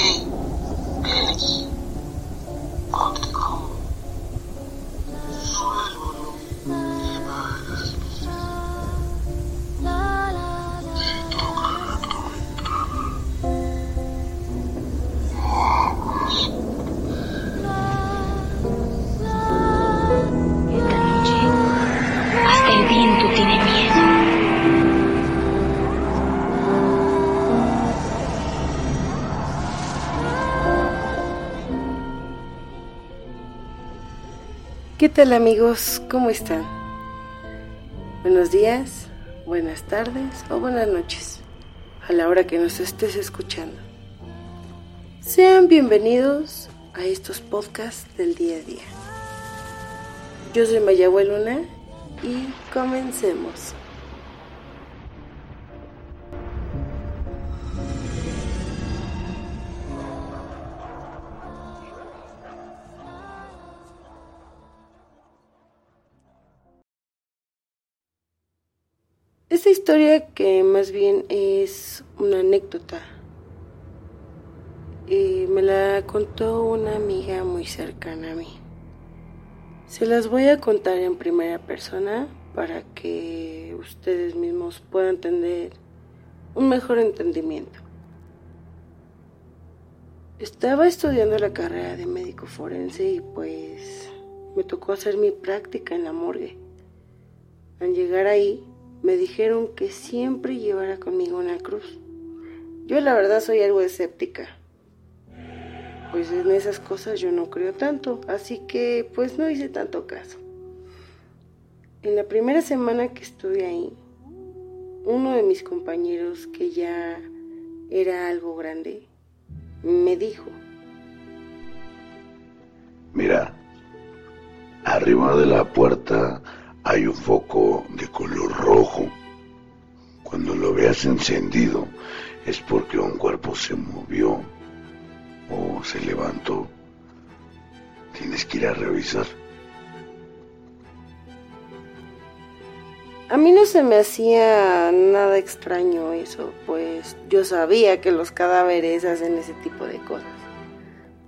Hasta ¿Qué tal amigos? ¿Cómo están? Buenos días, buenas tardes o buenas noches, a la hora que nos estés escuchando. Sean bienvenidos a estos podcasts del día a día. Yo soy Mayagüe Luna y comencemos. Esta historia que más bien es una anécdota. eh, me la contó una amiga muy cercana a mí. Se las voy a contar en primera persona para que ustedes mismos puedan tener un mejor entendimiento. Estaba estudiando la carrera de médico forense y pues me tocó hacer mi práctica en la morgue. Al llegar ahí me dijeron que siempre llevara conmigo una cruz. Yo la verdad soy algo escéptica. Pues en esas cosas yo no creo tanto, así que pues no hice tanto caso. En la primera semana que estuve ahí, uno de mis compañeros que ya era algo grande, me dijo, Mira, arriba de la puerta hay un foco de color. Encendido es porque un cuerpo se movió o se levantó. Tienes que ir a revisar. A mí no se me hacía nada extraño eso, pues yo sabía que los cadáveres hacen ese tipo de cosas.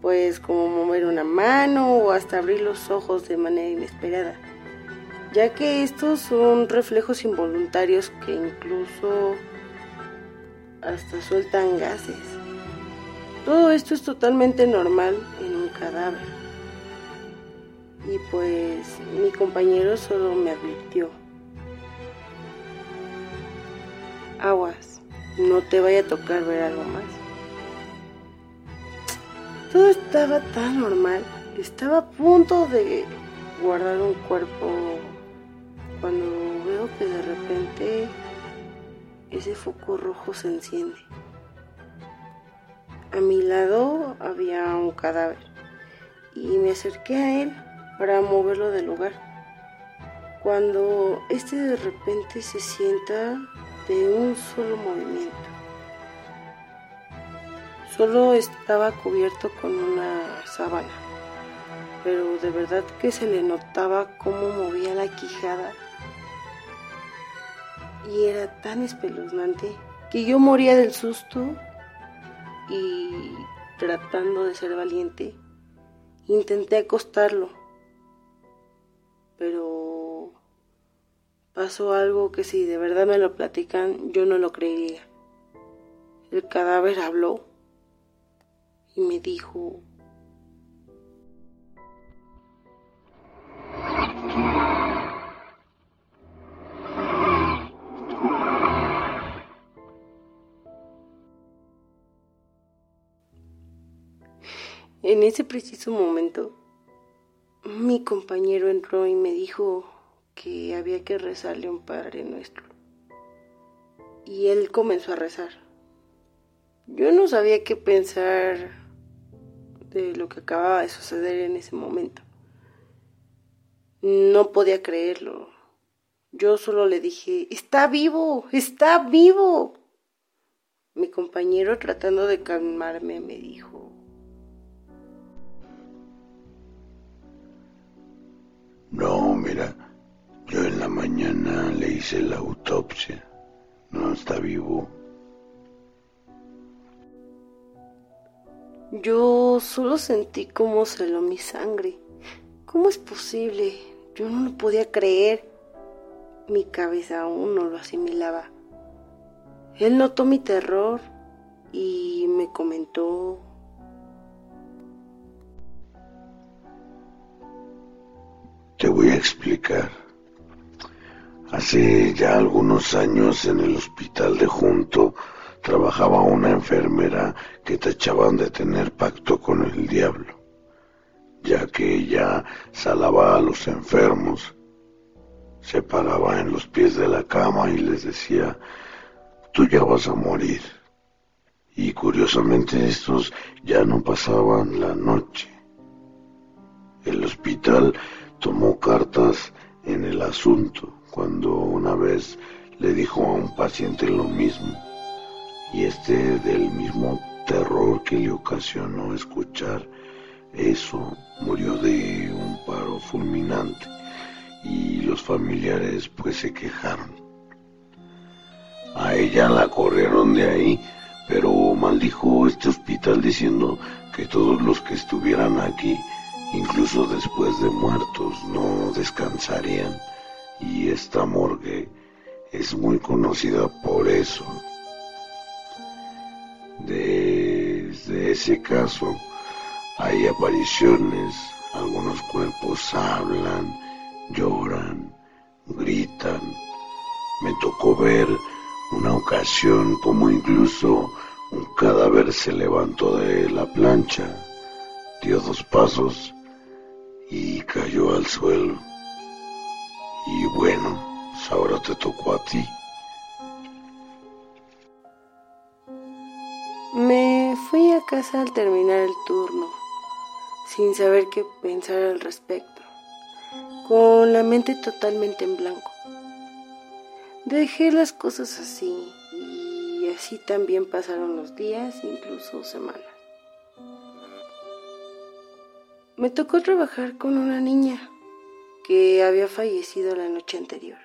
Pues como mover una mano o hasta abrir los ojos de manera inesperada. Ya que estos son reflejos involuntarios que incluso hasta sueltan gases. Todo esto es totalmente normal en un cadáver. Y pues mi compañero solo me advirtió. Aguas, no te vaya a tocar ver algo más. Todo estaba tan normal. Estaba a punto de guardar un cuerpo cuando veo que de repente ese foco rojo se enciende. A mi lado había un cadáver y me acerqué a él para moverlo del lugar. Cuando este de repente se sienta de un solo movimiento. Solo estaba cubierto con una sábana, pero de verdad que se le notaba cómo movía la quijada y era tan espeluznante que yo moría del susto y tratando de ser valiente, intenté acostarlo, pero pasó algo que si de verdad me lo platican yo no lo creería. el cadáver habló y me dijo, En ese preciso momento, mi compañero entró y me dijo que había que rezarle un Padre Nuestro. Y él comenzó a rezar. Yo no sabía qué pensar de lo que acababa de suceder en ese momento. No podía creerlo. Yo solo le dije, está vivo, está vivo. Mi compañero tratando de calmarme me dijo, mira, yo en la mañana le hice la autopsia. No está vivo. Yo solo sentí cómo se mi sangre. ¿Cómo es posible? Yo no lo podía creer. Mi cabeza aún no lo asimilaba. Él notó mi terror y me comentó voy a explicar. Hace ya algunos años en el hospital de Junto trabajaba una enfermera que tachaban de tener pacto con el diablo, ya que ella salaba a los enfermos, se paraba en los pies de la cama y les decía, tú ya vas a morir. Y curiosamente estos ya no pasaban la noche. El hospital tomó cartas en el asunto cuando una vez le dijo a un paciente lo mismo y este del mismo terror que le ocasionó escuchar eso murió de un paro fulminante y los familiares pues se quejaron. A ella la corrieron de ahí, pero maldijo este hospital diciendo que todos los que estuvieran aquí incluso después de muertos, no descansarían y esta morgue es muy conocida por eso. Desde ese caso hay apariciones, algunos cuerpos hablan, lloran, gritan. Me tocó ver una ocasión como incluso un cadáver se levantó de la plancha, dio dos pasos y cayó al suelo. Y bueno, pues ahora te tocó a ti. Me fui a casa al terminar el turno, sin saber qué pensar al respecto, con la mente totalmente en blanco. Dejé las cosas así y así también pasaron los días, incluso semanas. Me tocó trabajar con una niña que había fallecido la noche anterior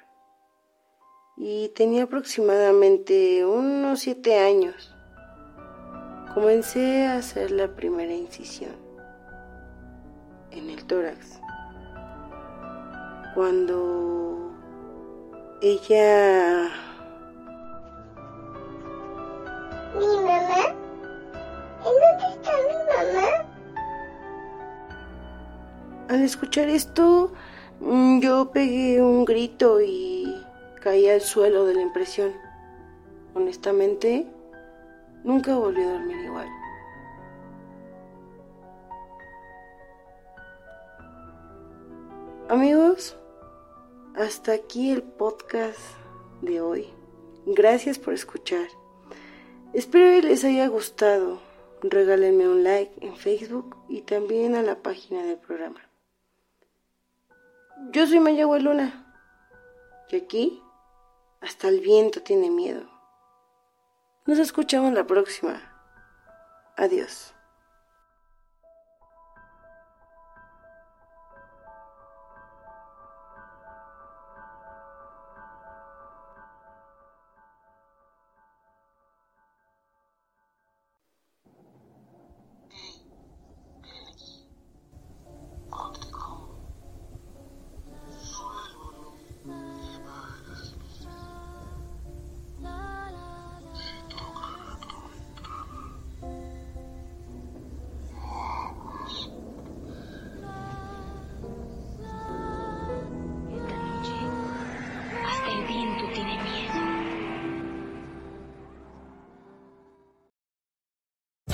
y tenía aproximadamente unos siete años. Comencé a hacer la primera incisión en el tórax cuando ella... ¿Mi mamá? ¿En dónde está mi mamá? Al escuchar esto, mm, yo pegué un grito y caí al suelo de la impresión. Honestamente, nunca volví a dormir igual. Amigos, hasta aquí el podcast de hoy. Gracias por escuchar. Espero que les haya gustado. Regálenme un like en Facebook y también a la página del programa. Yo soy Mayagüe Luna. Y aquí, hasta el viento tiene miedo. Nos escuchamos la próxima. Adiós.